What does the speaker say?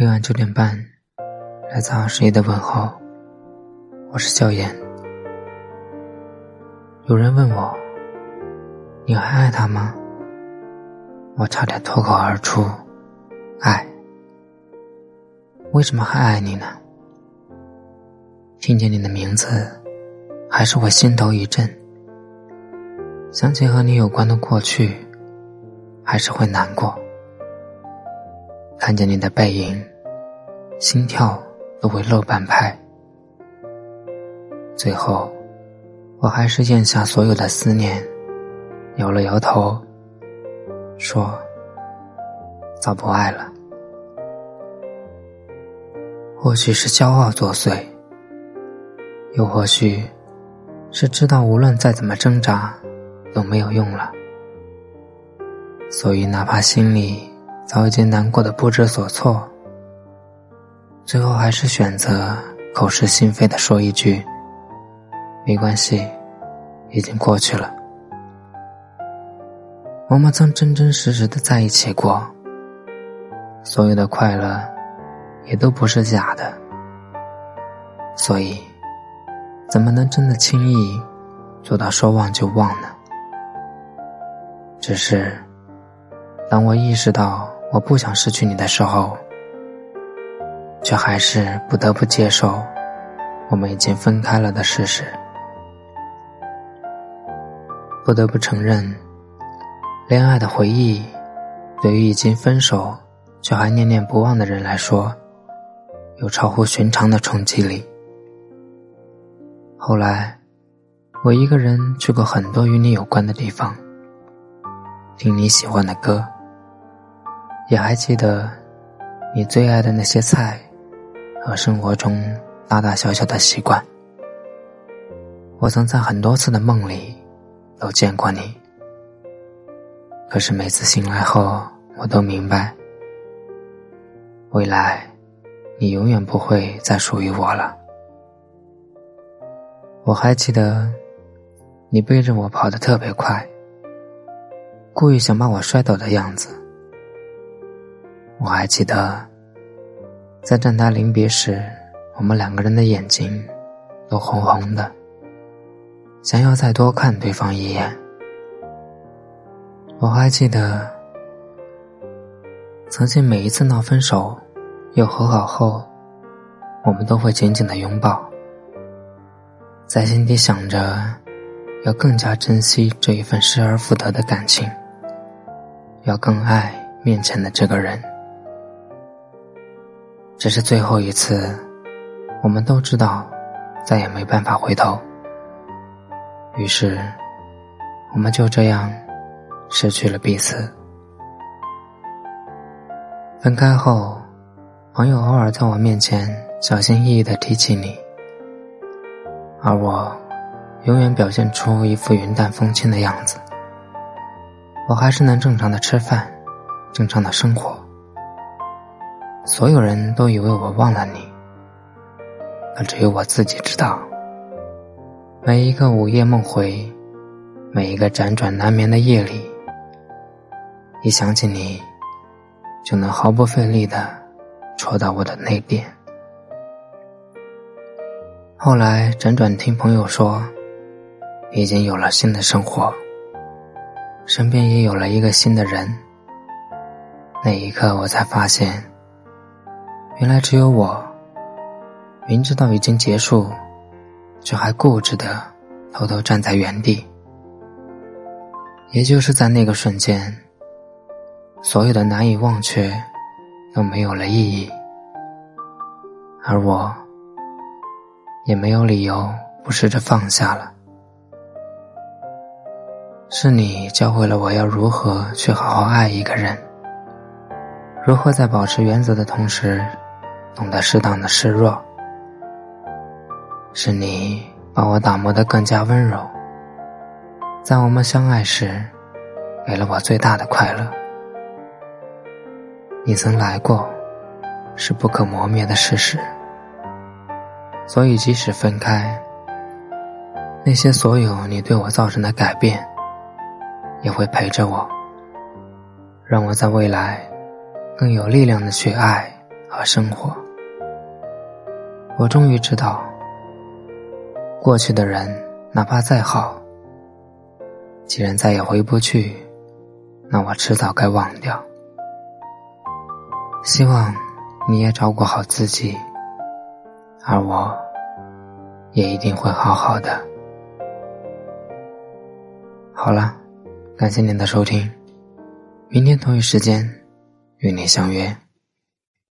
每晚九点半，来自二十一的问候，我是笑颜。有人问我：“你还爱他吗？”我差点脱口而出：“爱。”为什么还爱你呢？听见你的名字，还是我心头一震。想起和你有关的过去，还是会难过。看见你的背影，心跳都会漏半拍。最后，我还是咽下所有的思念，摇了摇头，说：“早不爱了。”或许是骄傲作祟，又或许是知道无论再怎么挣扎都没有用了，所以哪怕心里……早已经难过的不知所措，最后还是选择口是心非的说一句：“没关系，已经过去了。”我们曾真真实实的在一起过，所有的快乐也都不是假的，所以怎么能真的轻易做到说忘就忘呢？只是当我意识到。我不想失去你的时候，却还是不得不接受我们已经分开了的事实。不得不承认，恋爱的回忆对于已经分手却还念念不忘的人来说，有超乎寻常的冲击力。后来，我一个人去过很多与你有关的地方，听你喜欢的歌。也还记得你最爱的那些菜和生活中大大小小的习惯。我曾在很多次的梦里都见过你，可是每次醒来后，我都明白，未来你永远不会再属于我了。我还记得你背着我跑得特别快，故意想把我摔倒的样子。我还记得，在站台临别时，我们两个人的眼睛都红红的，想要再多看对方一眼。我还记得，曾经每一次闹分手又和好后，我们都会紧紧的拥抱，在心底想着要更加珍惜这一份失而复得的感情，要更爱面前的这个人。这是最后一次，我们都知道，再也没办法回头。于是，我们就这样失去了彼此。分开后，朋友偶尔在我面前小心翼翼的提起你，而我永远表现出一副云淡风轻的样子。我还是能正常的吃饭，正常的生活。所有人都以为我忘了你，可只有我自己知道。每一个午夜梦回，每一个辗转难眠的夜里，一想起你，就能毫不费力的戳到我的内点。后来辗转听朋友说，已经有了新的生活，身边也有了一个新的人。那一刻，我才发现。原来只有我，明知道已经结束，却还固执的偷偷站在原地。也就是在那个瞬间，所有的难以忘却都没有了意义，而我也没有理由不试着放下了。是你教会了我要如何去好好爱一个人，如何在保持原则的同时。懂得适当的示弱，是你把我打磨得更加温柔。在我们相爱时，给了我最大的快乐。你曾来过，是不可磨灭的事实。所以即使分开，那些所有你对我造成的改变，也会陪着我，让我在未来更有力量的去爱。和生活。我终于知道，过去的人哪怕再好，既然再也回不去，那我迟早该忘掉。希望你也照顾好自己，而我也一定会好好的。好了，感谢您的收听，明天同一时间与你相约。